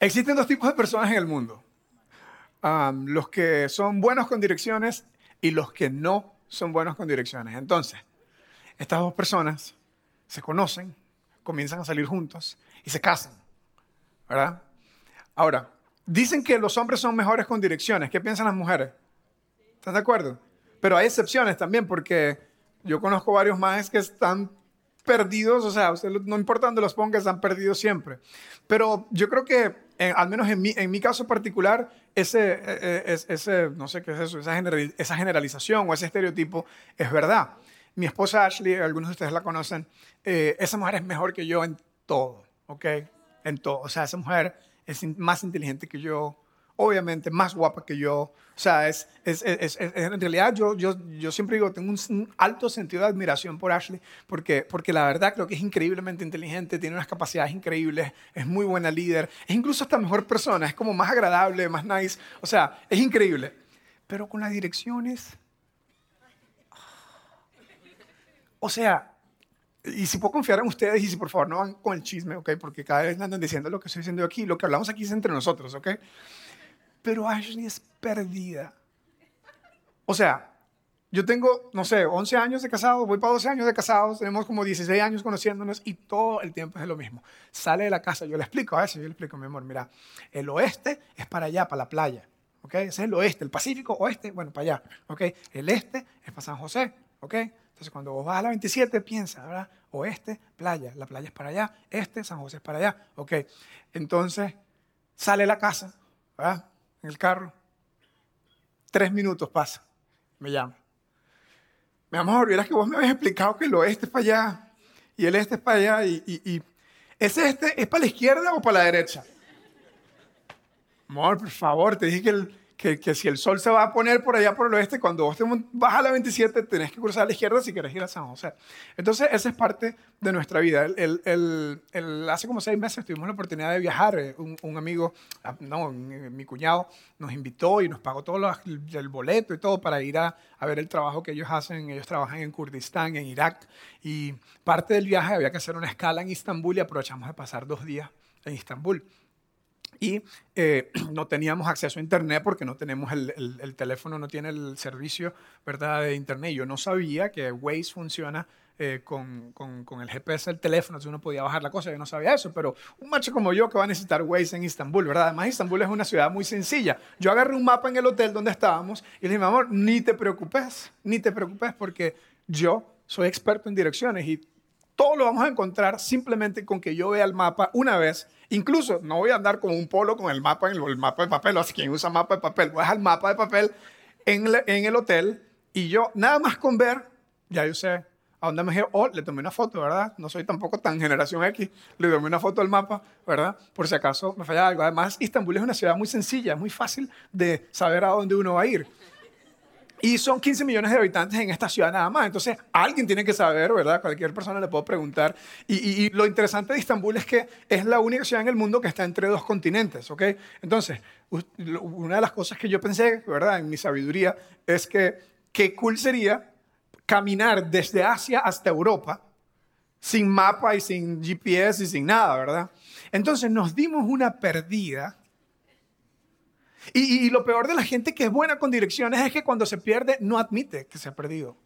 Existen dos tipos de personas en el mundo. Los que son buenos con direcciones y los que no son buenos con direcciones. Entonces, estas dos personas se conocen, comienzan a salir juntos y se casan, ¿verdad? Ahora, dicen que los hombres son mejores con direcciones. ¿Qué piensan las mujeres? ¿Están de acuerdo? Pero hay excepciones también porque yo conozco varios más que están perdidos, o sea, no importa dónde los pongas, están perdidos siempre. Pero yo creo que, al menos en mi, en mi caso particular, ese, e, e, ese, no sé qué es eso, esa, generalización o ese estereotipo es verdad. Mi esposa Ashley, algunos de ustedes la conocen, eh, esa mujer es mejor que yo en todo, ¿ok? En todo. O sea, esa mujer es más inteligente que yo, obviamente más guapa que yo. O sea, es, es, en realidad yo, yo, yo siempre digo, tengo un, alto sentido de admiración por Ashley, porque, porque la verdad creo que es increíblemente inteligente, tiene unas capacidades increíbles, es muy buena líder, es incluso hasta mejor persona, es como más agradable, más nice. O sea, es increíble. Pero con las direcciones... O sea, y si puedo confiar en ustedes y si por favor no van con el chisme, ¿ok? Porque cada vez andan diciendo lo que estoy diciendo aquí, lo que hablamos aquí es entre nosotros, ¿ok? Pero Ashley es perdida. O sea, yo tengo, no sé, 11 años de casado, voy para 12 años de casados, tenemos como 16 años conociéndonos y todo el tiempo es lo mismo. Sale de la casa, yo le explico a eso, yo le explico, mi amor, mira, el oeste es para allá, para la playa, ¿ok? Ese es el oeste, el Pacífico, oeste, bueno, para allá, ¿ok? El este es para San José, ¿ok? Entonces, cuando vos vas a la 27, piensa, ¿verdad? Oeste, playa, la playa es para allá, este, San José es para allá, ¿ok? Entonces, sale de la casa, ¿verdad? En el carro. Tres minutos pasa, me llama. Mi amor, vieras que vos me habías explicado que el oeste es para allá y el este es para allá y, y, y ¿ese este es para la izquierda o para la derecha? Amor, por favor, te dije que el, que, si el sol se va a poner por allá por el oeste, cuando vos te vas a la 27 tenés que cruzar a la izquierda si querés ir a San José. Entonces, esa es parte de nuestra vida. El, hace como seis meses tuvimos la oportunidad de viajar. Eh, un, amigo, ah, no, mi cuñado, nos invitó y nos pagó todo el boleto y todo para ir a, a ver el trabajo que ellos hacen. Ellos trabajan en Kurdistán, en Irak. Y parte del viaje había que hacer una escala en Istambul y aprovechamos de pasar dos días en Istambul y eh, no teníamos acceso a internet porque no tenemos el, el, teléfono, no tiene el servicio ¿verdad? de internet. Yo no sabía que Waze funciona eh, con, con, con, el GPS del teléfono, entonces uno podía bajar la cosa, yo no sabía eso, pero un macho como yo que va a necesitar Waze en Istambul, ¿verdad? Además, Istambul es una ciudad muy sencilla. Yo agarré un mapa en el hotel donde estábamos y le dije, mi amor, ni te preocupes, ni te preocupes porque yo soy experto en direcciones y todo lo vamos a encontrar simplemente con que yo vea el mapa una vez Incluso no voy a andar con un polo con el mapa en el, mapa de papel, o sea, quien usa mapa de papel, voy a dejar el mapa de papel en, el hotel y yo nada más con ver, ya yo sé a dónde me quiero, o le tomé una foto, ¿verdad? No soy tampoco tan generación X, le tomé una foto del mapa, ¿verdad? Por si acaso me falla algo. Además, Istambul es una ciudad muy sencilla, muy fácil de saber a dónde uno va a ir. Y son 15 millones de habitantes en esta ciudad nada más. Entonces, alguien tiene que saber, ¿verdad? Cualquier persona le puedo preguntar. Y, lo interesante de Estambul es que es la única ciudad en el mundo que está entre dos continentes, ¿ok? Entonces, una de las cosas que yo pensé, ¿verdad? En mi sabiduría, es que qué cool sería caminar desde Asia hasta Europa sin mapa y sin GPS y sin nada, ¿verdad? Entonces nos dimos una perdida y, lo peor de la gente que es buena con direcciones es que cuando se pierde no admite que se ha perdido.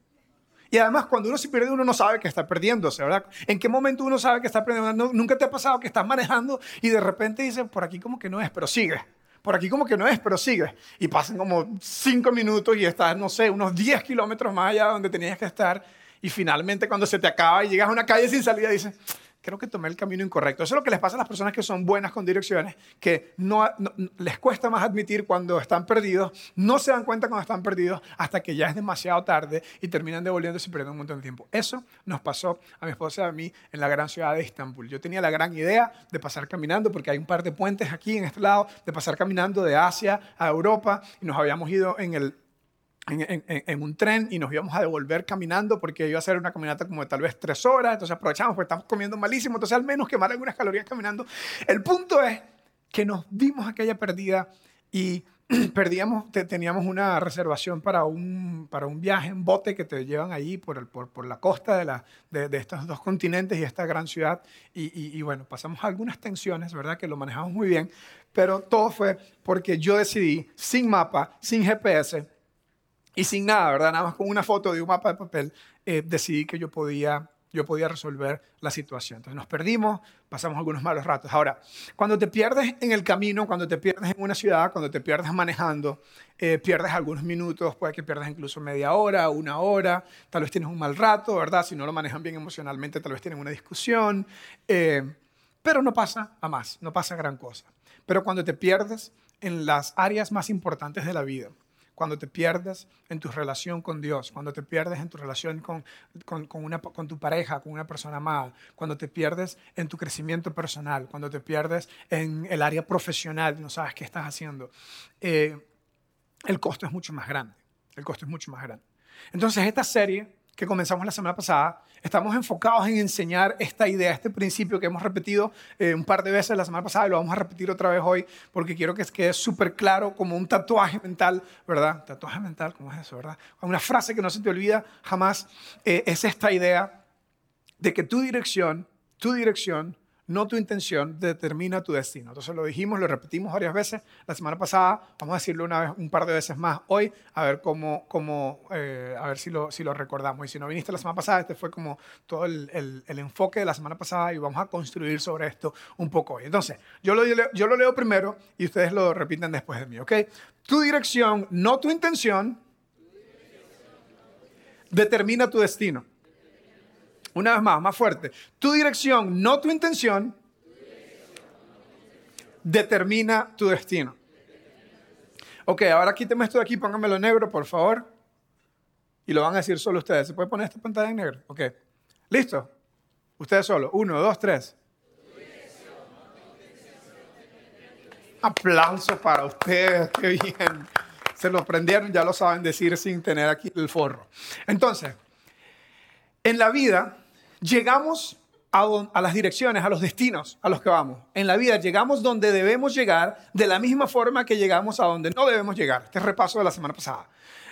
Y además, cuando uno se pierde, uno no sabe que está perdiéndose, ¿verdad? ¿En qué momento uno sabe que está perdiendo? Nunca te ha pasado que estás manejando y de repente dices, por aquí como que no es, pero sigue. Por aquí como que no es, pero sigue. Y pasan como cinco minutos y estás, no sé, unos 10 kilómetros más allá donde tenías que estar. Y finalmente cuando se te acaba y llegas a una calle sin salida, dices, creo que tomé el camino incorrecto. Eso es lo que les pasa a las personas que son buenas con direcciones, que no, les cuesta más admitir cuando están perdidos, no se dan cuenta cuando están perdidos hasta que ya es demasiado tarde y terminan devolviéndose y perdiendo un montón de tiempo. Eso nos pasó a mi esposa y a mí en la gran ciudad de Estambul. Yo tenía la gran idea de pasar caminando, porque hay un par de puentes aquí en este lado, de pasar caminando de Asia a Europa y nos habíamos ido en el en, un tren y nos íbamos a devolver caminando porque iba a ser una caminata como de tal vez tres horas, entonces aprovechamos porque estamos comiendo malísimo, entonces al menos quemar algunas calorías caminando. El punto es que nos dimos aquella perdida y perdíamos, teníamos una reservación para un, para un viaje en bote que te llevan allí por, el, por, por la costa de, la, de, de, estos dos continentes y esta gran ciudad. Y, y, y, bueno, pasamos algunas tensiones, ¿verdad? Que lo manejamos muy bien, pero todo fue porque yo decidí, sin mapa, sin GPS y sin nada, ¿verdad? Nada más con una foto de un mapa de papel, eh, decidí que yo podía yo podía resolver la situación. Entonces nos perdimos, pasamos algunos malos ratos. Ahora, cuando te pierdes en el camino, cuando te pierdes en una ciudad, cuando te pierdes manejando, eh, pierdes algunos minutos, puede que pierdas incluso media hora, una hora, tal vez tienes un mal rato, ¿verdad? Si no lo manejan bien emocionalmente, tal vez tienen una discusión, eh, pero no pasa a más, no pasa gran cosa. Pero cuando te pierdes en las áreas más importantes de la vida, cuando te pierdes en tu relación con Dios, cuando te pierdes en tu relación con, con, con, una, con tu pareja, con una persona amada, cuando te pierdes en tu crecimiento personal, cuando te pierdes en el área profesional, no sabes qué estás haciendo, eh, el costo es mucho más grande. El costo es mucho más grande. Entonces, esta serie que comenzamos la semana pasada, estamos enfocados en enseñar esta idea, este principio que hemos repetido eh, un par de veces la semana pasada y lo vamos a repetir otra vez hoy porque quiero que quede súper claro como un tatuaje mental, ¿verdad? Tatuaje mental, ¿cómo es eso, verdad? Una frase que no se te olvida jamás eh, es esta idea de que tu dirección, tu dirección no tu intención determina tu destino. Entonces lo dijimos, lo repetimos varias veces la semana pasada, vamos a decirlo una vez, un par de veces más hoy, a ver cómo, cómo eh, a ver si lo, si lo recordamos. Y si no viniste la semana pasada, este fue como todo el, el, enfoque de la semana pasada y vamos a construir sobre esto un poco hoy. Entonces, yo lo, yo lo leo primero y ustedes lo repiten después de mí, ¿ok? Tu dirección, no tu intención, determina tu destino. Una vez más, más fuerte. Tu dirección, no tu intención, determina tu destino. Ok, ahora quíteme esto de aquí, póngamelo en negro, por favor. Y lo van a decir solo ustedes. ¿Se puede poner esta pantalla en negro? Ok. ¿Listo? Ustedes solo. Uno, dos, tres. Aplauso para ustedes. Qué bien. Se lo prendieron, ya lo saben decir sin tener aquí el forro. Entonces, en la vida llegamos a, las direcciones, a los destinos a los que vamos. En la vida llegamos donde debemos llegar de la misma forma que llegamos a donde no debemos llegar. Este es repaso de la semana pasada.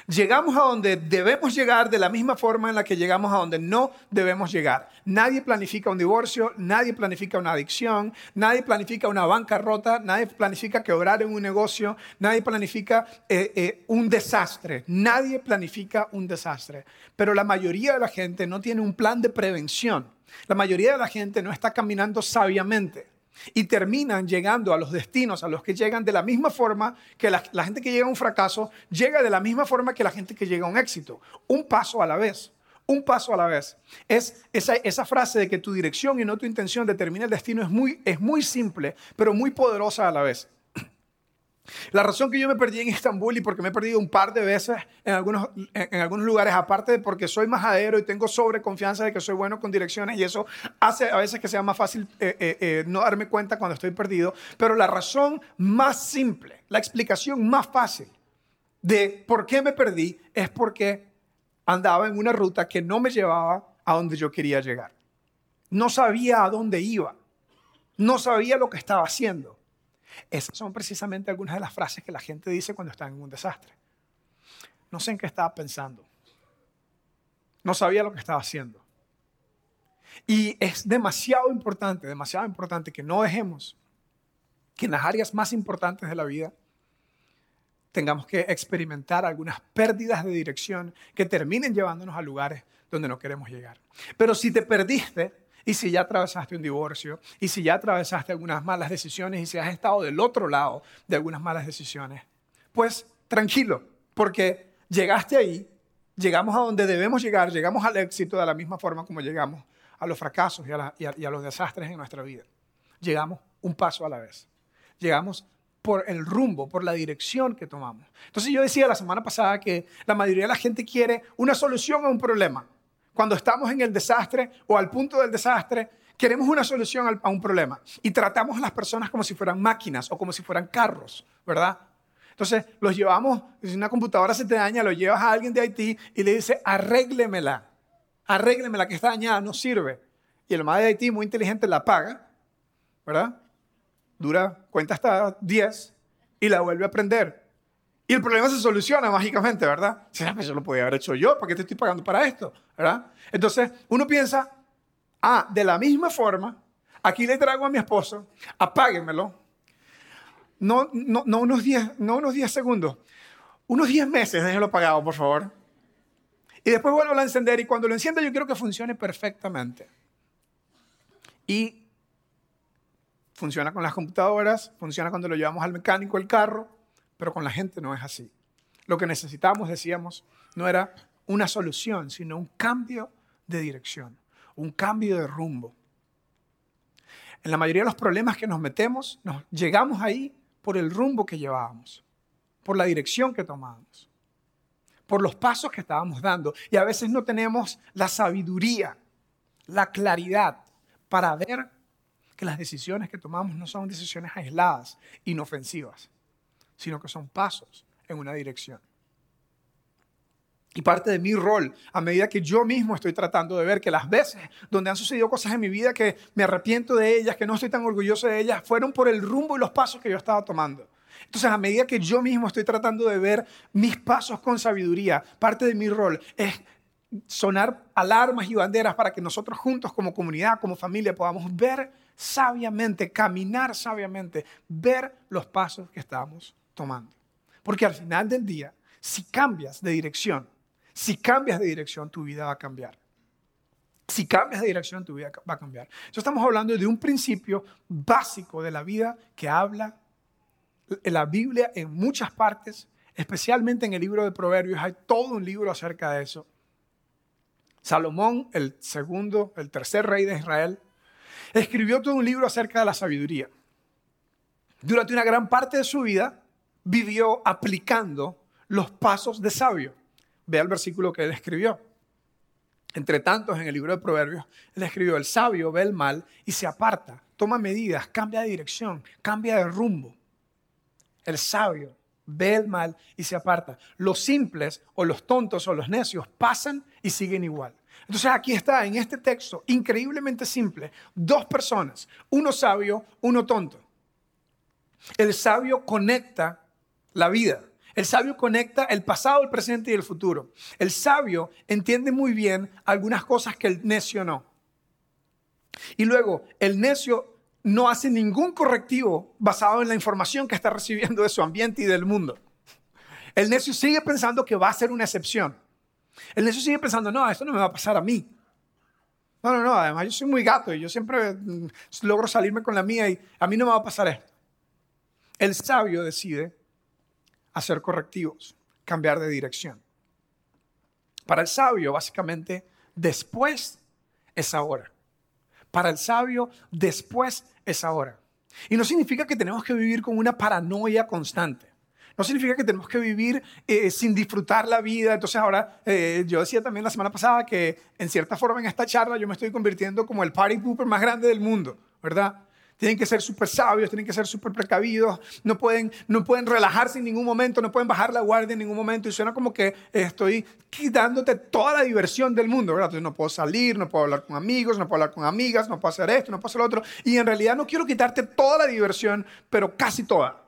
Llegamos a donde debemos llegar de la misma forma en la que llegamos a donde no debemos llegar. Nadie planifica un divorcio, nadie planifica una adicción, nadie planifica una bancarrota, nadie planifica quebrar en un negocio, nadie planifica eh, eh, un desastre, nadie planifica un desastre. Pero la mayoría de la gente no tiene un plan de prevención. La mayoría de la gente no está caminando sabiamente y terminan llegando a los destinos a los que llegan de la misma forma que la, gente que llega a un fracaso llega de la misma forma que la gente que llega a un éxito, un paso a la vez. Un paso a la vez. Es esa, esa frase de que tu dirección y no tu intención determina el destino es muy, es muy simple, pero muy poderosa a la vez. La razón que yo me perdí en Estambul y porque me he perdido un par de veces en algunos, en, algunos lugares, aparte de porque soy majadero y tengo sobreconfianza de que soy bueno con direcciones y eso hace a veces que sea más fácil eh, eh, eh, no darme cuenta cuando estoy perdido, pero la razón más simple, la explicación más fácil de por qué me perdí es porque andaba en una ruta que no me llevaba a donde yo quería llegar. No sabía a dónde iba, no sabía lo que estaba haciendo. Esas son precisamente algunas de las frases que la gente dice cuando está en un desastre. No sé en qué estaba pensando. No sabía lo que estaba haciendo. Y es demasiado importante, demasiado importante que no dejemos que en las áreas más importantes de la vida tengamos que experimentar algunas pérdidas de dirección que terminen llevándonos a lugares donde no queremos llegar. Pero si te perdiste, y si ya atravesaste un divorcio, y si ya atravesaste algunas malas decisiones, y si has estado del otro lado de algunas malas decisiones, pues tranquilo, porque llegaste ahí, llegamos a donde debemos llegar, llegamos al éxito de la misma forma como llegamos a los fracasos y a, los desastres en nuestra vida. Llegamos un paso a la vez. Llegamos por el rumbo, por la dirección que tomamos. Entonces yo decía la semana pasada que la mayoría de la gente quiere una solución a un problema. Cuando estamos en el desastre o al punto del desastre, queremos una solución a un problema y tratamos a las personas como si fueran máquinas o como si fueran carros, ¿verdad? Entonces los llevamos, si una computadora se te daña, lo llevas a alguien de Haití y le dice, arréglemela, arréglemela que está dañada, no sirve. Y el madre de Haití, muy inteligente, la paga, ¿verdad? Dura, cuenta hasta 10 y la vuelve a prender. Y el problema se soluciona mágicamente, ¿verdad? Pues eso lo podía haber hecho yo, ¿para qué te estoy pagando para esto? ¿Verdad? Entonces, uno piensa, ah, de la misma forma, aquí le traigo a mi esposo, apáguenmelo. No, no, no, unos 10, no unos 10 segundos, unos 10 meses, déjenlo apagado, por favor. Y después vuelvo a encender y cuando lo encienda yo quiero que funcione perfectamente. Y funciona con las computadoras, funciona cuando lo llevamos al mecánico el carro, pero con la gente no es así. Lo que necesitamos, decíamos, no era una solución, sino un cambio de dirección, un cambio de rumbo. En la mayoría de los problemas que nos metemos, llegamos ahí por el rumbo que llevábamos, por la dirección que tomábamos, por los pasos que estábamos dando. Y a veces no tenemos la sabiduría, la claridad para ver que las decisiones que tomamos no son decisiones aisladas, inofensivas, sino que son pasos en una dirección. Y parte de mi rol, a medida que yo mismo estoy tratando de ver que las veces donde han sucedido cosas en mi vida que me arrepiento de ellas, que no estoy tan orgulloso de ellas, fueron por el rumbo y los pasos que yo estaba tomando. Entonces, a medida que yo mismo estoy tratando de ver mis pasos con sabiduría, parte de mi rol es sonar alarmas y banderas para que nosotros juntos como comunidad, como familia, podamos ver sabiamente, caminar sabiamente, ver los pasos que estamos tomando. Porque al final del día, si cambias de dirección, si cambias de dirección, tu vida va a cambiar. Si cambias de dirección, tu vida va a cambiar. Entonces estamos hablando de un principio básico de la vida que habla la Biblia en muchas partes, especialmente en el libro de Proverbios. Hay todo un libro acerca de eso. Salomón, el segundo, el tercer rey de Israel, escribió todo un libro acerca de la sabiduría. Durante una gran parte de su vida vivió aplicando los pasos de sabio. Ve el versículo que él escribió. Entre tantos, en el libro de Proverbios, él escribió, el sabio ve el mal y se aparta, toma medidas, cambia de dirección, cambia de rumbo. El sabio ve el mal y se aparta. Los simples o los tontos o los necios pasan y siguen igual. Entonces aquí está, en este texto, increíblemente simple, dos personas, uno sabio, uno tonto. El sabio conecta la vida. El sabio conecta el pasado, el presente y el futuro. El sabio entiende muy bien algunas cosas que el necio no. Y luego, el necio no hace ningún correctivo basado en la información que está recibiendo de su ambiente y del mundo. El necio sigue pensando que va a ser una excepción. El necio sigue pensando, no, esto no me va a pasar a mí. No, no, no, además yo soy muy gato y yo siempre mm, logro salirme con la mía y a mí no me va a pasar esto. El sabio decide hacer correctivos, cambiar de dirección. Para el sabio, básicamente, después es ahora. Para el sabio, después es ahora. Y no significa que tenemos que vivir con una paranoia constante. No significa que tenemos que vivir eh, sin disfrutar la vida. Entonces ahora, eh, yo decía también la semana pasada que en cierta forma en esta charla yo me estoy convirtiendo como el party pooper más grande del mundo, ¿verdad? Tienen que ser súper sabios, tienen que ser súper precavidos, no pueden, no pueden relajarse en ningún momento, no pueden bajar la guardia en ningún momento. Y suena como que estoy quitándote toda la diversión del mundo, ¿verdad? Entonces no puedo salir, no puedo hablar con amigos, no puedo hablar con amigas, no puedo hacer esto, no puedo hacer lo otro. Y en realidad no quiero quitarte toda la diversión, pero casi toda.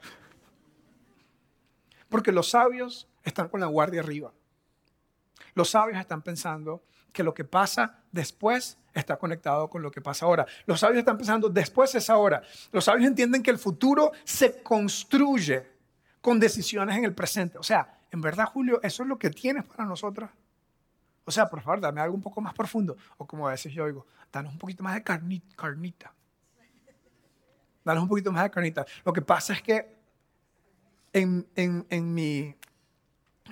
Porque los sabios están con la guardia arriba. Los sabios están pensando que lo que pasa después está conectado con lo que pasa ahora. Los sabios están pensando, después es ahora. Los sabios entienden que el futuro se construye con decisiones en el presente. O sea, en verdad, Julio, eso es lo que tienes para nosotros. O sea, por favor, dame algo un poco más profundo. O como a veces yo digo, danos un poquito más de carnita. Danos un poquito más de carnita. Lo que pasa es que en, mi,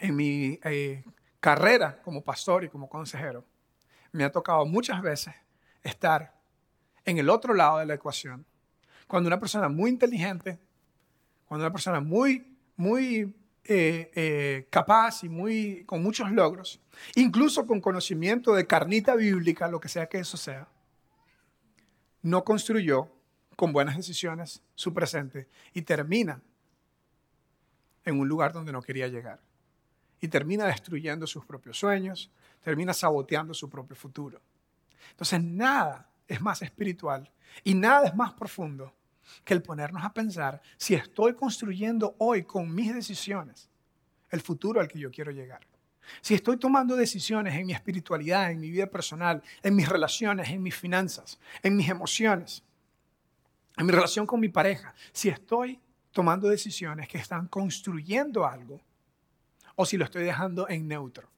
en mi eh, carrera como pastor y como consejero, me ha tocado muchas veces estar en el otro lado de la ecuación, cuando una persona muy inteligente, cuando una persona muy, muy eh, eh, capaz y muy, con muchos logros, incluso con conocimiento de carnita bíblica, lo que sea que eso sea, no construyó con buenas decisiones su presente y termina en un lugar donde no quería llegar. Y termina destruyendo sus propios sueños, termina saboteando su propio futuro. Entonces nada es más espiritual y nada es más profundo que el ponernos a pensar si estoy construyendo hoy con mis decisiones el futuro al que yo quiero llegar. Si estoy tomando decisiones en mi espiritualidad, en mi vida personal, en mis relaciones, en mis finanzas, en mis emociones, en mi relación con mi pareja, si estoy tomando decisiones que están construyendo algo o si lo estoy dejando en neutro.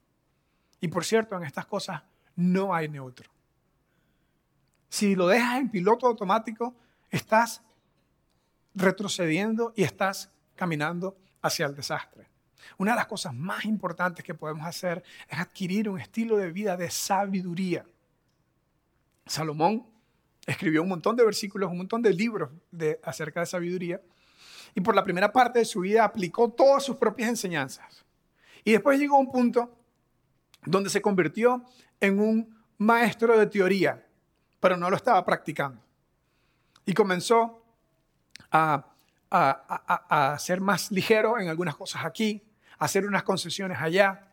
Y por cierto, en estas cosas no hay neutro. Si lo dejas en piloto automático, estás retrocediendo y estás caminando hacia el desastre. Una de las cosas más importantes que podemos hacer es adquirir un estilo de vida de sabiduría. Salomón escribió un montón de versículos, un montón de libros de, acerca de sabiduría, y por la primera parte de su vida aplicó todas sus propias enseñanzas. Y después llegó a un punto donde se convirtió en un maestro de teoría, pero no lo estaba practicando. Y comenzó a, a, a ser más ligero en algunas cosas aquí, a hacer unas concesiones allá,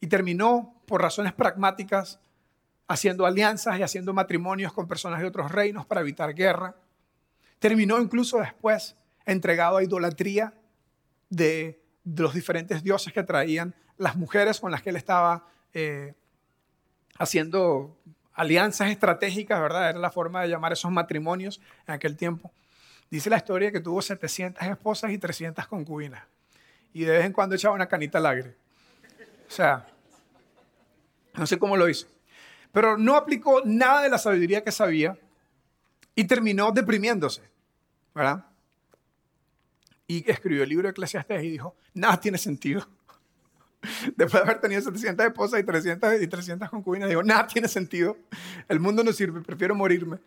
y terminó por razones pragmáticas haciendo alianzas y haciendo matrimonios con personas de otros reinos para evitar guerra. Terminó incluso después entregado a idolatría de, los diferentes dioses que traían las mujeres con las que él estaba eh, haciendo alianzas estratégicas, ¿verdad? Era la forma de llamar esos matrimonios en aquel tiempo. Dice la historia que tuvo 700 esposas y 300 concubinas. Y de vez en cuando echaba una canita al aire. O sea, no sé cómo lo hizo pero no aplicó nada de la sabiduría que sabía y terminó deprimiéndose, ¿verdad? Y escribió el libro de Eclesiastes y dijo, nada tiene sentido. Después de haber tenido 700 esposas y 300, y 300 concubinas, dijo, nada tiene sentido. El mundo no sirve, prefiero morirme.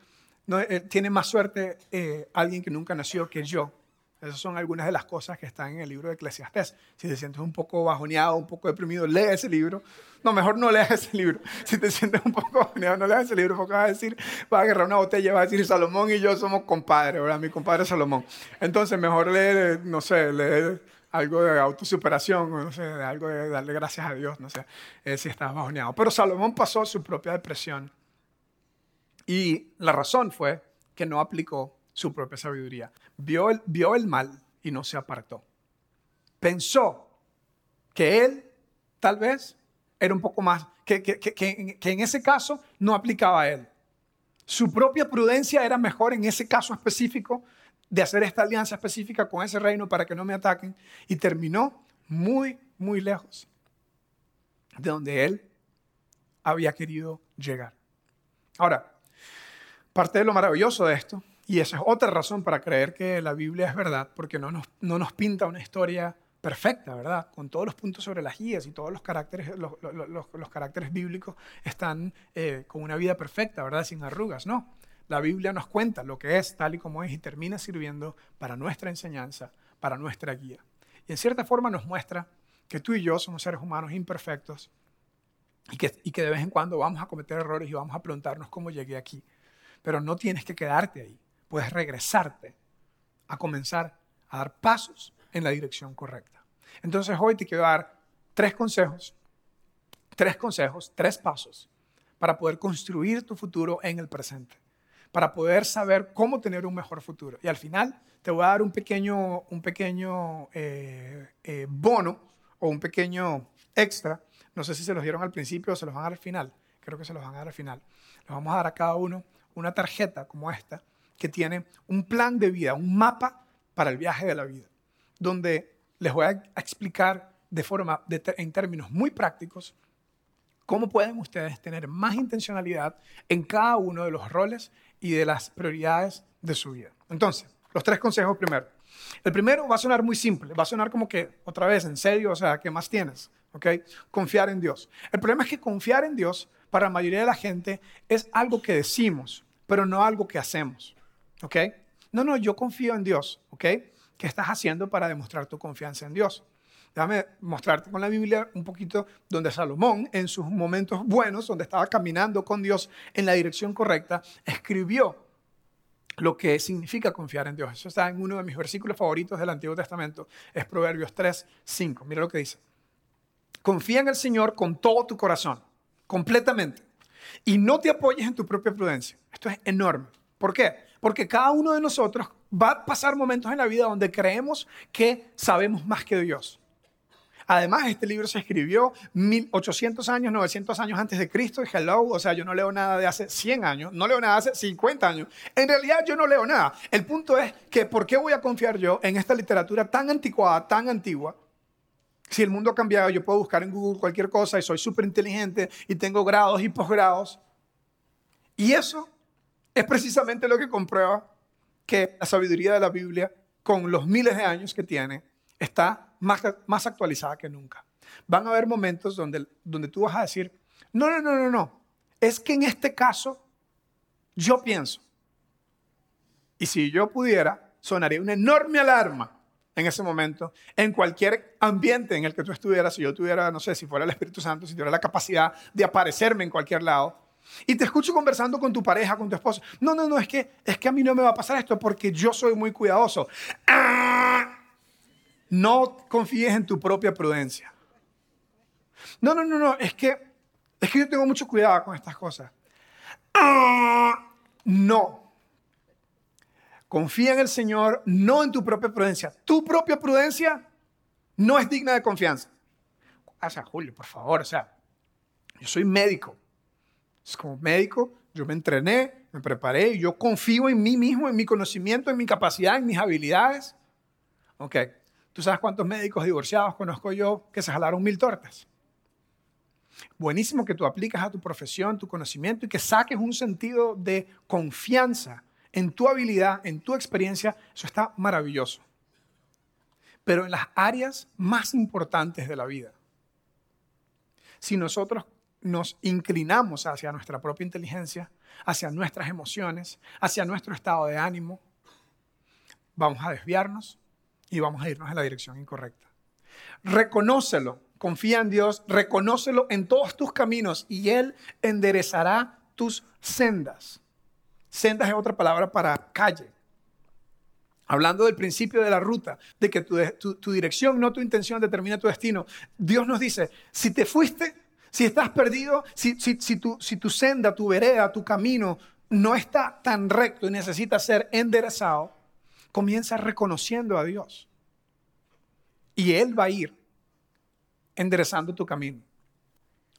No, eh, tiene más suerte eh, alguien que nunca nació que yo. Esas son algunas de las cosas que están en el libro de Eclesiastés. Si te sientes un poco bajoneado, un poco deprimido, lee ese libro. No, mejor no leas ese libro. Si te sientes un poco bajoneado, no leas ese libro porque vas a decir, vas a agarrar una botella vas a decir, Salomón y yo somos compadres, ¿verdad? Mi compadre Salomón. Entonces, mejor lee, no sé, lee algo de autosuperación, no sé, algo de darle gracias a Dios, no sé, eh, si estás bajoneado. Pero Salomón pasó su propia depresión. Y la razón fue que no aplicó su propia sabiduría. Vio el, vio el mal y no se apartó. Pensó que él tal vez era un poco más, que, que, que, que, en ese caso no aplicaba a él. Su propia prudencia era mejor en ese caso específico de hacer esta alianza específica con ese reino para que no me ataquen y terminó muy, muy lejos de donde él había querido llegar. Ahora, parte de lo maravilloso de esto y esa es otra razón para creer que la Biblia es verdad, porque no nos, no nos pinta una historia perfecta, ¿verdad? Con todos los puntos sobre las guías y todos los caracteres, los, los, caracteres bíblicos están eh, con una vida perfecta, ¿verdad? Sin arrugas, no. La Biblia nos cuenta lo que es tal y como es y termina sirviendo para nuestra enseñanza, para nuestra guía. Y en cierta forma nos muestra que tú y yo somos seres humanos imperfectos y que, y que de vez en cuando vamos a cometer errores y vamos a preguntarnos cómo llegué aquí. Pero no tienes que quedarte ahí puedes regresarte a comenzar a dar pasos en la dirección correcta. Entonces hoy te quiero dar tres consejos, tres consejos, tres pasos para poder construir tu futuro en el presente, para poder saber cómo tener un mejor futuro. Y al final te voy a dar un pequeño, un pequeño eh, eh, bono o un pequeño extra. No sé si se los dieron al principio o se los van a dar al final. Creo que se los van a dar al final. Les vamos a dar a cada uno una tarjeta como esta que tiene un plan de vida, un mapa para el viaje de la vida, donde les voy a explicar de forma, en términos muy prácticos, cómo pueden ustedes tener más intencionalidad en cada uno de los roles y de las prioridades de su vida. Entonces, los tres consejos primero. El primero va a sonar muy simple, va a sonar como que, otra vez, en serio, o sea, ¿qué más tienes? ¿Ok? Confiar en Dios. El problema es que confiar en Dios, para la mayoría de la gente, es algo que decimos, pero no algo que hacemos. ¿Ok? No, no, yo confío en Dios. ¿Ok? ¿Qué estás haciendo para demostrar tu confianza en Dios? Déjame mostrarte con la Biblia un poquito donde Salomón, en sus momentos buenos, donde estaba caminando con Dios en la dirección correcta, escribió lo que significa confiar en Dios. Eso está en uno de mis versículos favoritos del Antiguo Testamento, es Proverbios 3, 5. Mira lo que dice. Confía en el Señor con todo tu corazón, completamente, y no te apoyes en tu propia prudencia. Esto es enorme. ¿Por qué? Porque cada uno de nosotros va a pasar momentos en la vida donde creemos que sabemos más que Dios. Además, este libro se escribió 1800 años, 900 años antes de Cristo. Y hello, o sea, yo no leo nada de hace 100 años, no leo nada de hace 50 años. En realidad, yo no leo nada. El punto es que, ¿por qué voy a confiar yo en esta literatura tan anticuada, tan antigua? Si el mundo ha cambiado, yo puedo buscar en Google cualquier cosa y soy súper inteligente y tengo grados y posgrados. Y eso es precisamente lo que comprueba que la sabiduría de la Biblia, con los miles de años que tiene, está más, actualizada que nunca. Van a haber momentos donde, donde tú vas a decir, no, no, no, no, no, es que en este caso yo pienso. Y si yo pudiera, sonaría una enorme alarma en ese momento, en cualquier ambiente en el que tú estuvieras, si yo tuviera, no sé, si fuera el Espíritu Santo, si tuviera la capacidad de aparecerme en cualquier lado, y te escucho conversando con tu pareja, con tu esposo, no, no, no, es que, es que a mí no me va a pasar esto porque yo soy muy cuidadoso. ¡Ah! No confíes en tu propia prudencia. No, no, no, no, es que, es que yo tengo mucho cuidado con estas cosas. ¡Ah! No, Confía en el Señor, no en tu propia prudencia. Tu propia prudencia no es digna de confianza. O sea, Julio, por favor, o sea, yo soy médico. Es como médico, yo me entrené, me preparé, yo confío en mí mismo, en mi conocimiento, en mi capacidad, en mis habilidades. Ok, ¿tú sabes cuántos médicos divorciados conozco yo que se jalaron mil tortas? Buenísimo que tú aplicas a tu profesión, tu conocimiento y que saques un sentido de confianza en tu habilidad, en tu experiencia, eso está maravilloso. Pero en las áreas más importantes de la vida, si nosotros nos inclinamos hacia nuestra propia inteligencia, hacia nuestras emociones, hacia nuestro estado de ánimo, vamos a desviarnos y vamos a irnos en la dirección incorrecta. Reconócelo, confía en Dios, reconócelo en todos tus caminos y Él enderezará tus sendas. Sendas es otra palabra para calle. Hablando del principio de la ruta, de que tu, dirección, no tu intención, determina tu destino. Dios nos dice, si te fuiste, si estás perdido, si, tu, tu senda, tu vereda, tu camino no está tan recto y necesita ser enderezado, comienza reconociendo a Dios. Y Él va a ir enderezando tu camino.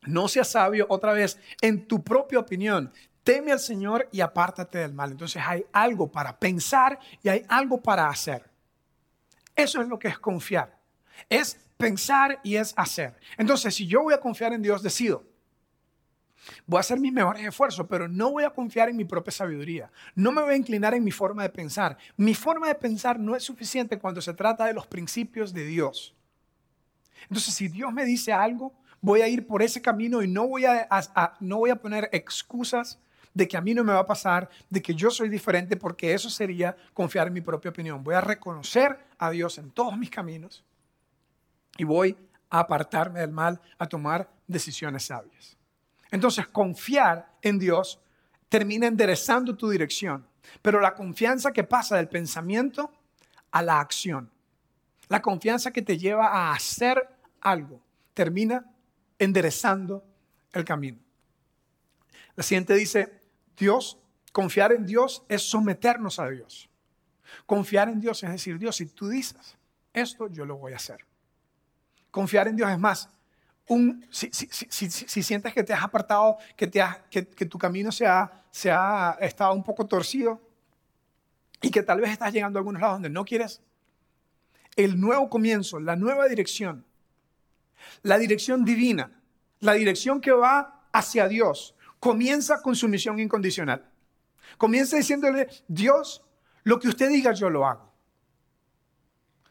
No seas sabio otra vez en tu propia opinión teme al Señor y apártate del mal. Entonces hay algo para pensar y hay algo para hacer. Eso es lo que es confiar. Es pensar y es hacer. Entonces, si yo voy a confiar en Dios, decido. Voy a hacer mis mejores esfuerzos, pero no voy a confiar en mi propia sabiduría. No me voy a inclinar en mi forma de pensar. Mi forma de pensar no es suficiente cuando se trata de los principios de Dios. Entonces, si Dios me dice algo, voy a ir por ese camino y no voy a, no voy a poner excusas de que a mí no me va a pasar, de que yo soy diferente, porque eso sería confiar en mi propia opinión. Voy a reconocer a Dios en todos mis caminos y voy a apartarme del mal, a tomar decisiones sabias. Entonces, confiar en Dios termina enderezando tu dirección, pero la confianza que pasa del pensamiento a la acción, la confianza que te lleva a hacer algo, termina enderezando el camino. La siguiente dice, Dios, confiar en Dios es someternos a Dios. Confiar en Dios es decir, Dios, si tú dices esto, yo lo voy a hacer. Confiar en Dios es más, un, si, sientes que te has apartado, que, te que, tu camino se ha, se ha estado un poco torcido y que tal vez estás llegando a algunos lados donde no quieres, el nuevo comienzo, la nueva dirección, la dirección divina, la dirección que va hacia Dios, comienza con su misión incondicional. Comienza diciéndole, Dios, lo que usted diga, yo lo hago.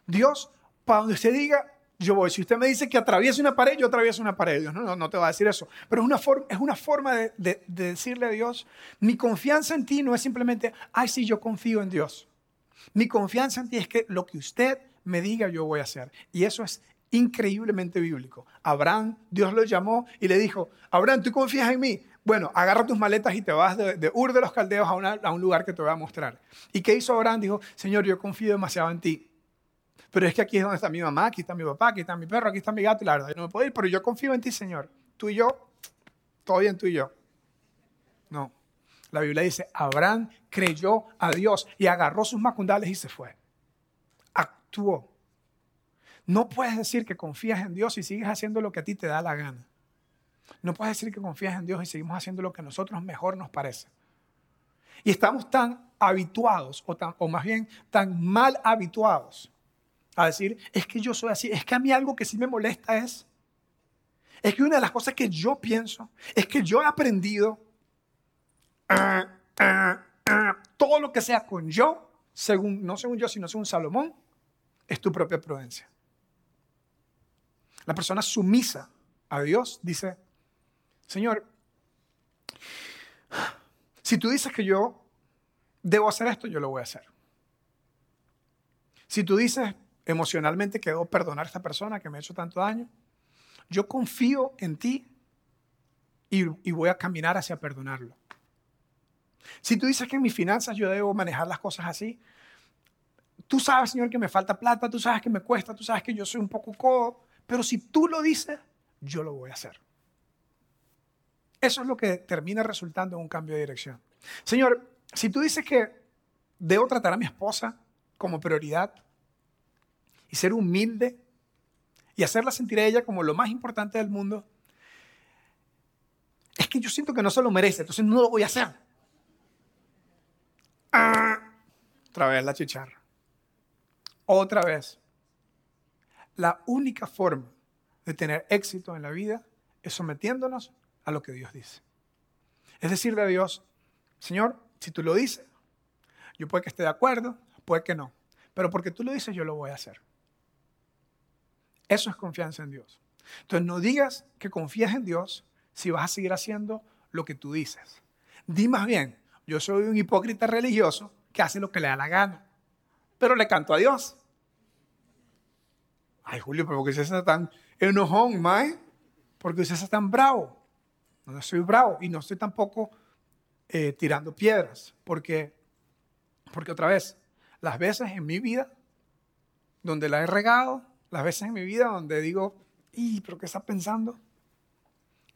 Dios, para donde usted diga, yo voy. Si usted me dice que atraviese una pared, yo atravieso una pared. Dios no, no, te va a decir eso. Pero es una, forma, es una forma de, de decirle a Dios, mi confianza en ti no es simplemente, ay, sí, yo confío en Dios. Mi confianza en ti es que lo que usted me diga, yo voy a hacer. Y eso es increíblemente bíblico. Abraham, Dios lo llamó y le dijo, Abraham, ¿tú confías en mí? Bueno, agarra tus maletas y te vas de, Ur de los Caldeos a, un lugar que te voy a mostrar. ¿Y qué hizo Abraham? Dijo, Señor, yo confío demasiado en ti. Pero es que aquí es donde está mi mamá, aquí está mi papá, aquí está mi perro, aquí está mi gato, y la verdad, yo no me puedo ir, pero yo confío en ti, Señor. Tú y yo, todo bien tú y yo. No. La Biblia dice, Abraham creyó a Dios y agarró sus macundales y se fue. Actuó. No puedes decir que confías en Dios y sigues haciendo lo que a ti te da la gana. No puedes decir que confías en Dios y seguimos haciendo lo que a nosotros mejor nos parece. Y estamos tan habituados, o, tan, o más bien tan mal habituados, a decir, es que yo soy así, es que a mí algo que sí me molesta es, es que una de las cosas que yo pienso, es que yo he aprendido ah, ah, ah, todo lo que sea con yo, según, no según yo, sino según Salomón, es tu propia prudencia. La persona sumisa a Dios dice, Señor, si tú dices que yo debo hacer esto, yo lo voy a hacer. Si tú dices emocionalmente que debo perdonar a esta persona que me ha hecho tanto daño, yo confío en ti y, y voy a caminar hacia perdonarlo. Si tú dices que en mis finanzas yo debo manejar las cosas así, tú sabes, Señor, que me falta plata, tú sabes que me cuesta, tú sabes que yo soy un poco codo, pero si tú lo dices, yo lo voy a hacer. Eso es lo que termina resultando en un cambio de dirección. Señor, si tú dices que debo tratar a mi esposa como prioridad y ser humilde y hacerla sentir a ella como lo más importante del mundo, es que yo siento que no se lo merece, entonces no lo voy a hacer. Ah, otra vez la chicharra. Otra vez. La única forma de tener éxito en la vida es sometiéndonos a lo que Dios dice. Es decirle a Dios, Señor, si tú lo dices, yo puede que esté de acuerdo, puede que no, pero porque tú lo dices yo lo voy a hacer. Eso es confianza en Dios. Entonces no digas que confías en Dios si vas a seguir haciendo lo que tú dices. Di más bien, yo soy un hipócrita religioso que hace lo que le da la gana, pero le canto a Dios. Ay, Julio, pero porque usted está tan enojón, mae? Porque usted está tan bravo. No soy bravo y no estoy tampoco eh, tirando piedras, porque, porque otra vez, las veces en mi vida donde la he regado, las veces en mi vida donde digo, ¿y pero qué está pensando?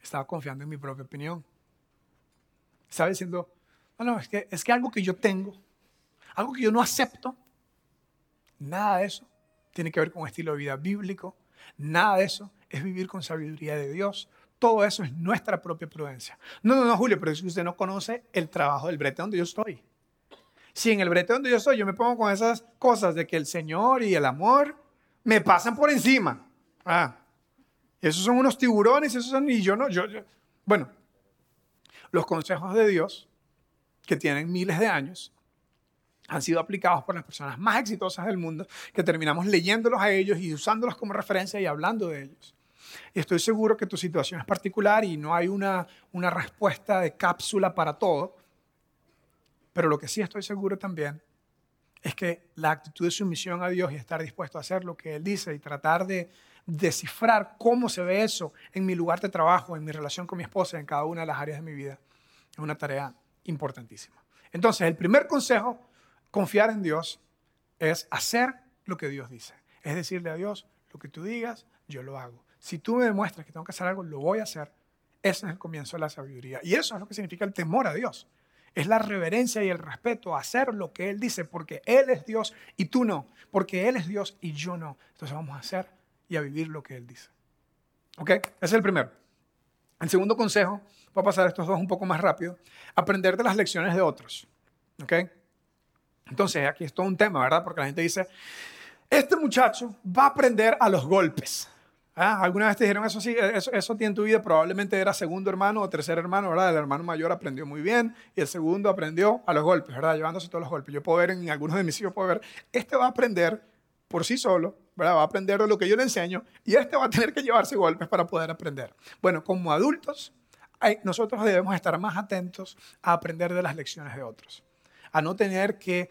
Estaba confiando en mi propia opinión. Estaba diciendo, no, no, es que, es que algo que yo tengo, algo que yo no acepto, nada de eso tiene que ver con un estilo de vida bíblico, nada de eso es vivir con sabiduría de Dios, todo eso es nuestra propia prudencia. No, no, no, Julio, pero es que usted no conoce el trabajo del brete donde yo estoy. Si en el brete donde yo estoy yo me pongo con esas cosas de que el Señor y el amor me pasan por encima. Ah, esos son unos tiburones, esos son, y yo no, yo. Bueno, los consejos de Dios, que tienen miles de años, han sido aplicados por las personas más exitosas del mundo, que terminamos leyéndolos a ellos y usándolos como referencia y hablando de ellos. Y estoy seguro que tu situación es particular y no hay una, una respuesta de cápsula para todo. Pero lo que sí estoy seguro también es que la actitud de sumisión a Dios y estar dispuesto a hacer lo que Él dice y tratar de descifrar cómo se ve eso en mi lugar de trabajo, en mi relación con mi esposa, en cada una de las áreas de mi vida, es una tarea importantísima. Entonces, el primer consejo, confiar en Dios, es hacer lo que Dios dice. Es decirle a Dios, lo que tú digas, yo lo hago. Si tú me demuestras que tengo que hacer algo, lo voy a hacer. Ese es el comienzo de la sabiduría. Y eso es lo que significa el temor a Dios. Es la reverencia y el respeto a hacer lo que Él dice, porque Él es Dios y tú no. Porque Él es Dios y yo no. Entonces vamos a hacer y a vivir lo que Él dice. ¿Ok? Ese es el primero. El segundo consejo, voy a pasar estos dos un poco más rápido, aprender de las lecciones de otros. ¿Ok? Entonces, aquí es todo un tema, ¿verdad? Porque la gente dice, este muchacho va a aprender a los golpes. Ah, ¿Alguna vez te dijeron eso sí? Eso, eso en tu vida probablemente era segundo hermano o tercer hermano, ¿verdad? El hermano mayor aprendió muy bien y el segundo aprendió a los golpes, ¿verdad? Llevándose todos los golpes. Yo puedo ver en algunos de mis hijos, puedo ver, este va a aprender por sí solo, ¿verdad? Va a aprender de lo que yo le enseño y este va a tener que llevarse golpes para poder aprender. Bueno, como adultos, nosotros debemos estar más atentos a aprender de las lecciones de otros, a no tener que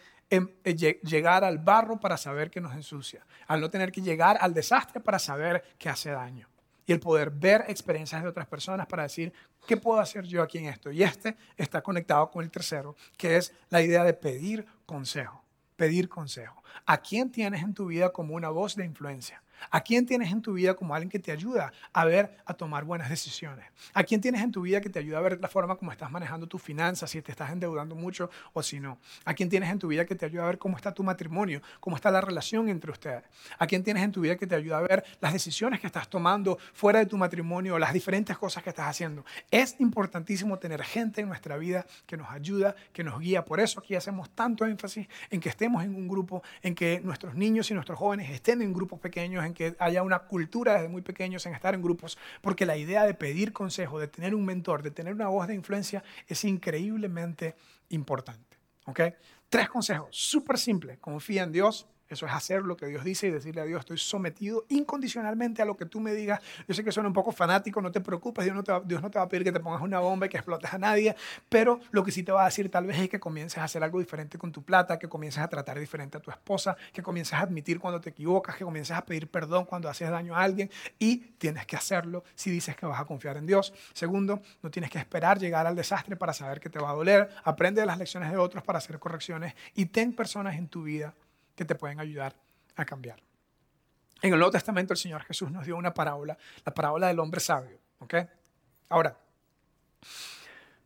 llegar al barro para saber que nos ensucia, al no tener que llegar al desastre para saber que hace daño. Y el poder ver experiencias de otras personas para decir, ¿qué puedo hacer yo aquí en esto? Y este está conectado con el tercero, que es la idea de pedir consejo. Pedir consejo. ¿A quién tienes en tu vida como una voz de influencia? ¿A quién tienes en tu vida como alguien que te ayuda a ver, a tomar buenas decisiones? ¿A quién tienes en tu vida que te ayuda a ver la forma como estás manejando tus finanzas, si te estás endeudando mucho o si no? ¿A quién tienes en tu vida que te ayuda a ver cómo está tu matrimonio, cómo está la relación entre ustedes? ¿A quién tienes en tu vida que te ayuda a ver las decisiones que estás tomando fuera de tu matrimonio, las diferentes cosas que estás haciendo? Es importantísimo tener gente en nuestra vida que nos ayuda, que nos guía. Por eso aquí hacemos tanto énfasis en que estemos en un grupo, en que nuestros niños y nuestros jóvenes estén en grupos pequeños, en que haya una cultura desde muy pequeños en estar en grupos, porque la idea de pedir consejo, de tener un mentor, de tener una voz de influencia es increíblemente importante. ¿ok? Tres consejos súper simples. Confía en Dios, eso es hacer lo que Dios dice y decirle a Dios, estoy sometido incondicionalmente a lo que tú me digas. Yo sé que suena un poco fanático, no te preocupes, Dios no te, va, Dios no te va a pedir que te pongas una bomba y que explotes a nadie, pero lo que sí te va a decir tal vez es que comiences a hacer algo diferente con tu plata, que comiences a tratar diferente a tu esposa, que comiences a admitir cuando te equivocas, que comiences a pedir perdón cuando haces daño a alguien y tienes que hacerlo si dices que vas a confiar en Dios. Segundo, no tienes que esperar llegar al desastre para saber que te va a doler. Aprende de las lecciones de otros para hacer correcciones y ten personas en tu vida que te pueden ayudar a cambiar. En el Nuevo Testamento el Señor Jesús nos dio una parábola, la parábola del hombre sabio. ¿ok? Ahora,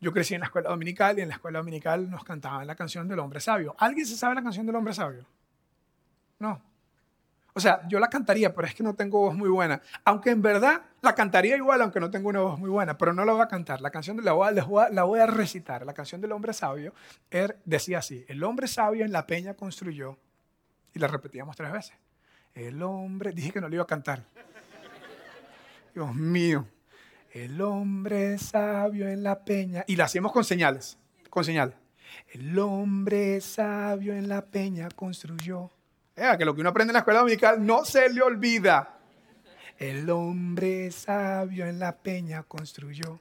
yo crecí en la escuela dominical y en la escuela dominical nos cantaban la canción del hombre sabio. ¿Alguien se sabe la canción del hombre sabio? No. O sea, yo la cantaría, pero es que no tengo voz muy buena. Aunque en verdad la cantaría igual, aunque no tengo una voz muy buena, pero no la voy a cantar. La canción de la voy a, la voy a recitar. La canción del hombre sabio er, decía así: El hombre sabio en la peña construyó y la repetíamos tres veces. El hombre, dije que no le iba a cantar. Dios mío. El hombre sabio en la peña. Y la hacíamos con señales, con señales. El hombre sabio en la peña construyó. Eh, que lo que uno aprende en la escuela dominical no se le olvida. El hombre sabio en la peña construyó.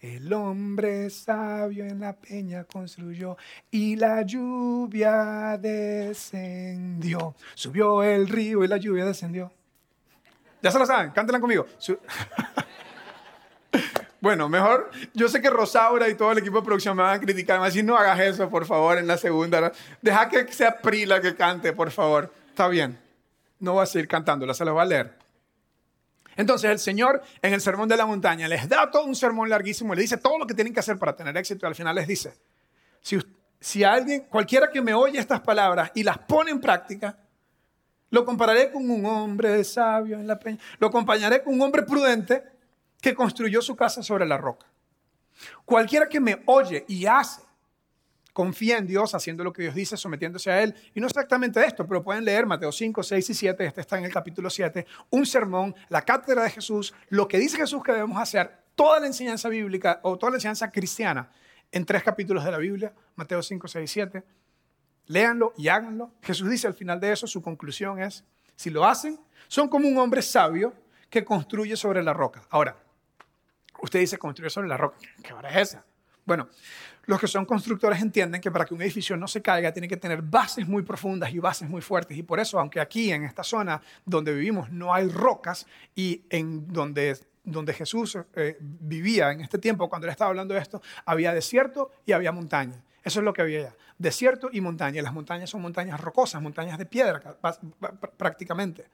El hombre sabio en la peña construyó y la lluvia descendió. Subió el río y la lluvia descendió. Ya se lo saben, cántenla conmigo. bueno, mejor, yo sé que Rosaura y todo el equipo de producción me van a criticar, me van a decir, no hagas eso, por favor, en la segunda. Deja que sea Prila que cante, por favor. Está bien. No voy a seguir cantándola, se la voy a leer. Entonces el Señor en el sermón de la montaña les da todo un sermón larguísimo, le dice todo lo que tienen que hacer para tener éxito y al final les dice, si, si alguien, cualquiera que me oye estas palabras y las pone en práctica, lo compararé con un hombre sabio en la peña, lo acompañaré con un hombre prudente que construyó su casa sobre la roca. Cualquiera que me oye y hace confía en Dios, haciendo lo que Dios dice, sometiéndose a Él. Y no exactamente esto, pero pueden leer Mateo 5, 6 y 7, este está en el capítulo 7, un sermón, la cátedra de Jesús, lo que dice Jesús que debemos hacer, toda la enseñanza bíblica o toda la enseñanza cristiana en tres capítulos de la Biblia, Mateo 5, 6 y 7. Léanlo y háganlo. Jesús dice al final de eso, su conclusión es, si lo hacen, son como un hombre sabio que construye sobre la roca. Ahora, usted dice construye sobre la roca. ¿Qué hora es esa? Bueno, los que son constructores entienden que para que un edificio no se caiga tiene que tener bases muy profundas y bases muy fuertes. Y por eso, aunque aquí en esta zona donde vivimos no hay rocas y en donde, donde Jesús eh, vivía en este tiempo, cuando él estaba hablando de esto, había desierto y había montaña. Eso es lo que había allá. Desierto y montaña. Las montañas son montañas rocosas, montañas de piedra prácticamente.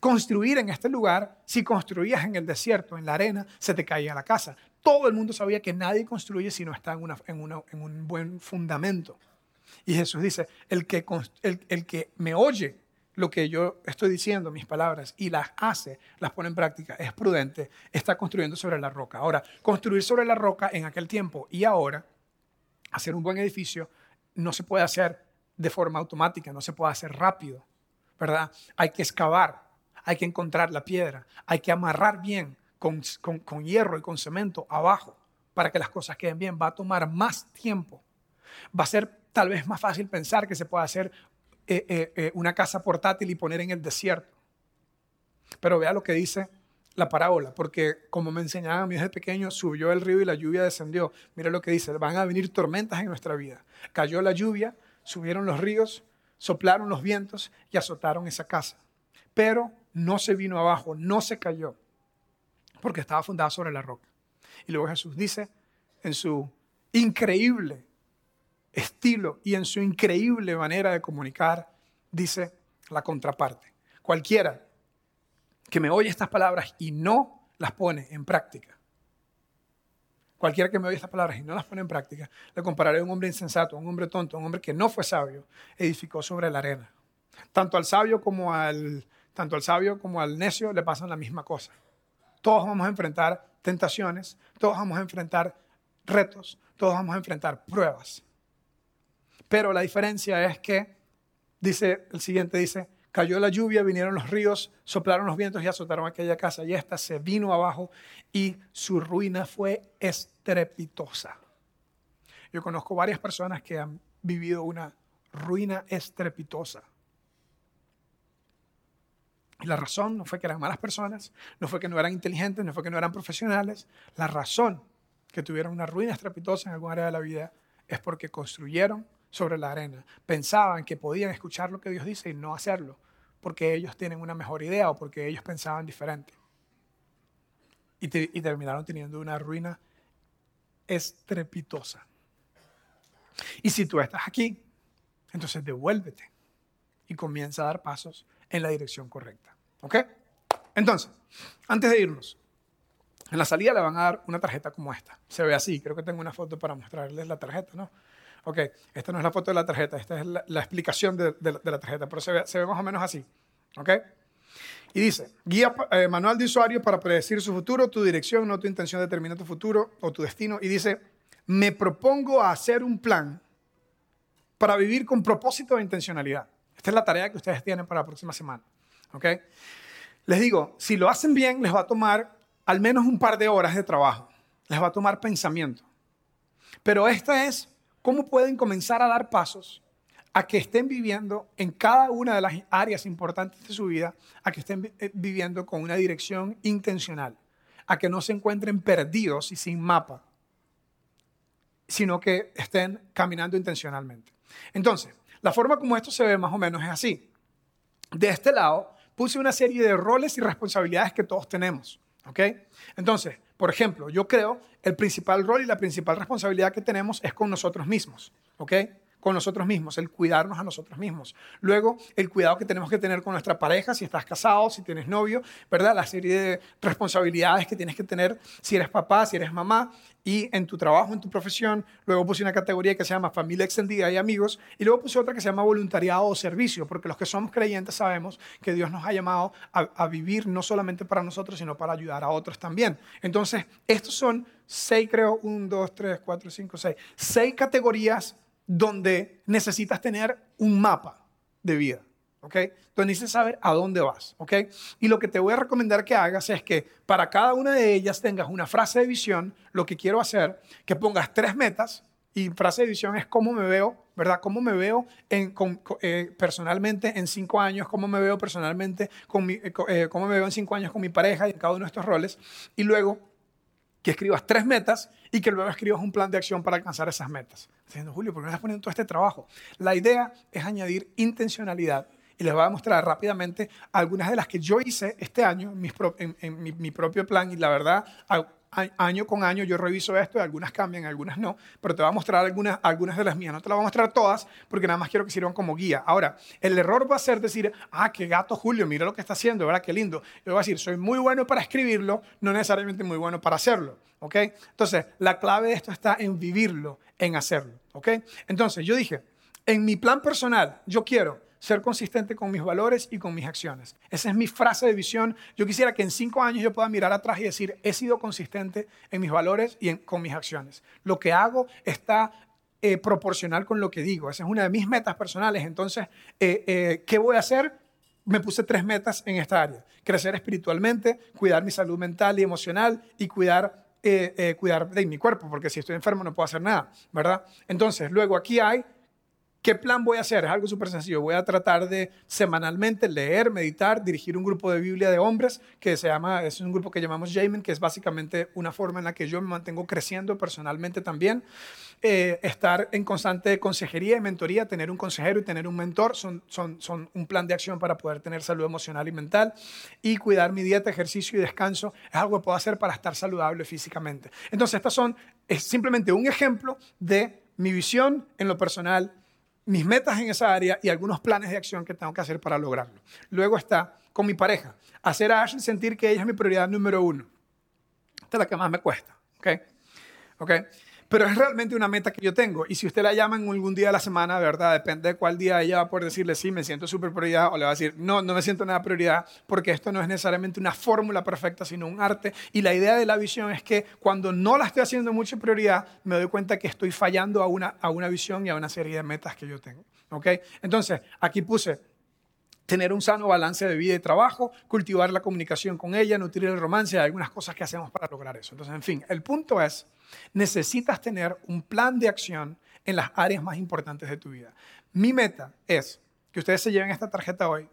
Construir en este lugar, si construías en el desierto, en la arena, se te caía la casa. Todo el mundo sabía que nadie construye si no está en, un buen fundamento. Y Jesús dice, el que, el, que me oye lo que yo estoy diciendo, mis palabras, y las hace, las pone en práctica, es prudente, está construyendo sobre la roca. Ahora, construir sobre la roca en aquel tiempo y ahora, hacer un buen edificio, no se puede hacer de forma automática, no se puede hacer rápido, ¿verdad? Hay que excavar, hay que encontrar la piedra, hay que amarrar bien con, hierro y con cemento abajo para que las cosas queden bien. Va a tomar más tiempo. Va a ser tal vez más fácil pensar que se puede hacer eh, eh, eh, una casa portátil y poner en el desierto. Pero vea lo que dice la parábola, porque como me enseñaban a mí desde pequeño, subió el río y la lluvia descendió. Mira lo que dice, van a venir tormentas en nuestra vida. Cayó la lluvia, subieron los ríos, soplaron los vientos y azotaron esa casa. Pero no se vino abajo, no se cayó, porque estaba fundada sobre la roca. Y luego Jesús dice, en su increíble estilo y en su increíble manera de comunicar, dice la contraparte. Cualquiera que me oye estas palabras y no las pone en práctica, cualquiera que me oye estas palabras y no las pone en práctica, le compararé a un hombre insensato, a un hombre tonto, a un hombre que no fue sabio, edificó sobre la arena. Tanto al sabio como al, tanto al sabio como al necio le pasan la misma cosa. Todos vamos a enfrentar tentaciones, todos vamos a enfrentar retos, todos vamos a enfrentar pruebas. Pero la diferencia es que, dice el siguiente, dice, cayó la lluvia, vinieron los ríos, soplaron los vientos y azotaron aquella casa y esta se vino abajo y su ruina fue estrepitosa. Yo conozco varias personas que han vivido una ruina estrepitosa. La razón no fue que eran malas personas, no fue que no eran inteligentes, no fue que no eran profesionales. La razón que tuvieron una ruina estrepitosa en algún área de la vida es porque construyeron sobre la arena. Pensaban que podían escuchar lo que Dios dice y no hacerlo, porque ellos tienen una mejor idea o porque ellos pensaban diferente. Y terminaron teniendo una ruina estrepitosa. Y si tú estás aquí, entonces devuélvete y comienza a dar pasos en la dirección correcta. ¿Ok? Entonces, antes de irnos, en la salida le van a dar una tarjeta como esta. Se ve así, creo que tengo una foto para mostrarles la tarjeta, ¿no? Ok, esta no es la foto de la tarjeta, esta es la, explicación de, la tarjeta, pero se ve, se ve, más o menos así. ¿Ok? Y dice, guía eh, manual de usuario para predecir su futuro, tu dirección, no tu intención determina tu futuro o tu destino. Y dice, me propongo a hacer un plan para vivir con propósito e intencionalidad. Esta es la tarea que ustedes tienen para la próxima semana. ¿Ok? Les digo, si lo hacen bien, les va a tomar al menos un par de horas de trabajo. Les va a tomar pensamiento. Pero esta es cómo pueden comenzar a dar pasos a que estén viviendo en cada una de las áreas importantes de su vida, a que estén eh, viviendo con una dirección intencional, a que no se encuentren perdidos y sin mapa, sino que estén caminando intencionalmente. Entonces, la forma como esto se ve más o menos es así. De este lado puse una serie de roles y responsabilidades que todos tenemos. ¿ok? Entonces, por ejemplo, yo creo el principal rol y la principal responsabilidad que tenemos es con nosotros mismos. ¿ok? Con nosotros mismos, el cuidarnos a nosotros mismos. Luego, el cuidado que tenemos que tener con nuestra pareja, si estás casado, si tienes novio, ¿verdad? La serie de responsabilidades que tienes que tener si eres papá, si eres mamá, y en tu trabajo, en tu profesión. Luego puse una categoría que se llama familia extendida y amigos, y luego puse otra que se llama voluntariado o servicio, porque los que somos creyentes sabemos que Dios nos ha llamado a, vivir no solamente para nosotros, sino para ayudar a otros también. Entonces, estos son seis, creo, un, dos, tres, cuatro, cinco, seis, seis categorías donde necesitas tener un mapa de vida. ¿ok? Entonces necesitas saber a dónde vas, ¿ok? Y lo que te voy a recomendar que hagas es que para cada una de ellas tengas una frase de visión, lo que quiero hacer, que pongas tres metas, y frase de visión es cómo me veo, ¿verdad? Cómo me veo eh, personalmente en cinco años, cómo me veo personalmente, con mi, eh, eh, cómo me veo en cinco años con mi pareja y en cada uno de estos roles. Y luego que escribas tres metas y que luego escribas un plan de acción para alcanzar esas metas. Diciendo, Julio, ¿por qué me estás poniendo todo este trabajo? La idea es añadir intencionalidad y les voy a mostrar rápidamente algunas de las que yo hice este año en, mi, propio plan y la verdad año con año yo reviso esto, y algunas cambian, algunas no, pero te voy a mostrar algunas, algunas de las mías. No te las voy a mostrar todas porque nada más quiero que sirvan como guía. Ahora, el error va a ser decir, ah, qué gato Julio, mira lo que está haciendo, ¿verdad? Qué lindo. Yo voy a decir, soy muy bueno para escribirlo, no necesariamente muy bueno para hacerlo, ¿ok? Entonces, la clave de esto está en vivirlo, en hacerlo, ¿ok? Entonces, yo dije, en mi plan personal, yo quiero ser consistente con mis valores y con mis acciones. Esa es mi frase de visión. Yo quisiera que en cinco años yo pueda mirar atrás y decir, he sido consistente en mis valores y con mis acciones. Lo que hago está eh, proporcional con lo que digo. Esa es una de mis metas personales. Entonces, eh, eh, ¿qué voy a hacer? Me puse tres metas en esta área. Crecer espiritualmente, cuidar mi salud mental y emocional y cuidar cuidar de mi cuerpo, porque si estoy enfermo no puedo hacer nada, ¿verdad? Entonces, luego aquí hay ¿Qué plan voy a hacer? Es algo súper sencillo. Voy a tratar de semanalmente leer, meditar, dirigir un grupo de Biblia de hombres que se llama, es un grupo que llamamos Jamin, que es básicamente una forma en la que yo me mantengo creciendo personalmente también. Eh, estar en constante consejería y mentoría, tener un consejero y tener un mentor son, son, son un plan de acción para poder tener salud emocional y mental. Y cuidar mi dieta, ejercicio y descanso es algo que puedo hacer para estar saludable físicamente. Entonces, estas son, es simplemente un ejemplo de mi visión en lo personal mis metas en esa área y algunos planes de acción que tengo que hacer para lograrlo. Luego está con mi pareja. Hacer a Ashley sentir que ella es mi prioridad número uno. Esta es la que más me cuesta. ¿Ok? ¿Ok? Pero es realmente una meta que yo tengo. Y si usted la llama en algún día de la semana, ¿verdad? Depende de cuál día ella va a poder decirle, sí, me siento súper prioridad, o le va a decir, no, no me siento nada prioridad, porque esto no es necesariamente una fórmula perfecta, sino un arte. Y la idea de la visión es que cuando no la estoy haciendo mucha prioridad, me doy cuenta que estoy fallando a una, a una visión y a una serie de metas que yo tengo. ¿Ok? Entonces, aquí puse tener un sano balance de vida y trabajo, cultivar la comunicación con ella, nutrir el romance, hay algunas cosas que hacemos para lograr eso. Entonces, en fin, el punto es, necesitas tener un plan de acción en las áreas más importantes de tu vida. Mi meta es que ustedes se lleven esta tarjeta hoy,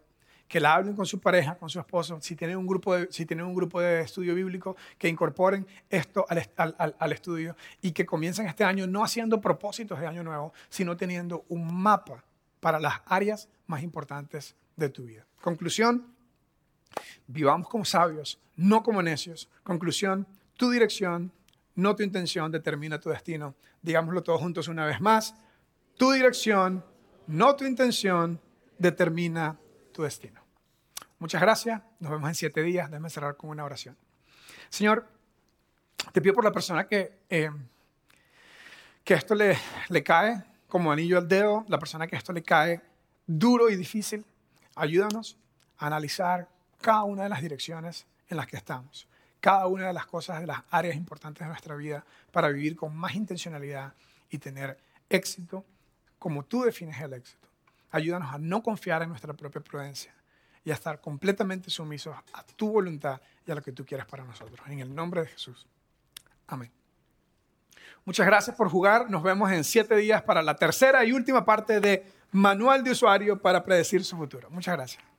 que la hablen con su pareja, con su esposo, si tienen un grupo de, si tienen un grupo de estudio bíblico, que incorporen esto al, al, al estudio y que comiencen este año no haciendo propósitos de año nuevo, sino teniendo un mapa para las áreas más importantes de tu vida. Conclusión, vivamos como sabios, no como necios. Conclusión, tu dirección, no tu intención, determina tu destino. Digámoslo todos juntos una vez más. Tu dirección, no tu intención, determina tu destino. Muchas gracias. Nos vemos en siete días. Déjame cerrar con una oración. Señor, te pido por la persona que, eh, que esto le, le cae como anillo al dedo, la persona que esto le cae duro y difícil. Ayúdanos a analizar cada una de las direcciones en las que estamos, cada una de las cosas de las áreas importantes de nuestra vida para vivir con más intencionalidad y tener éxito como tú defines el éxito. Ayúdanos a no confiar en nuestra propia prudencia y a estar completamente sumisos a tu voluntad y a lo que tú quieres para nosotros. En el nombre de Jesús. Amén. Muchas gracias por jugar. Nos vemos en siete días para la tercera y última parte de manual de usuario para predecir su futuro. Muchas gracias.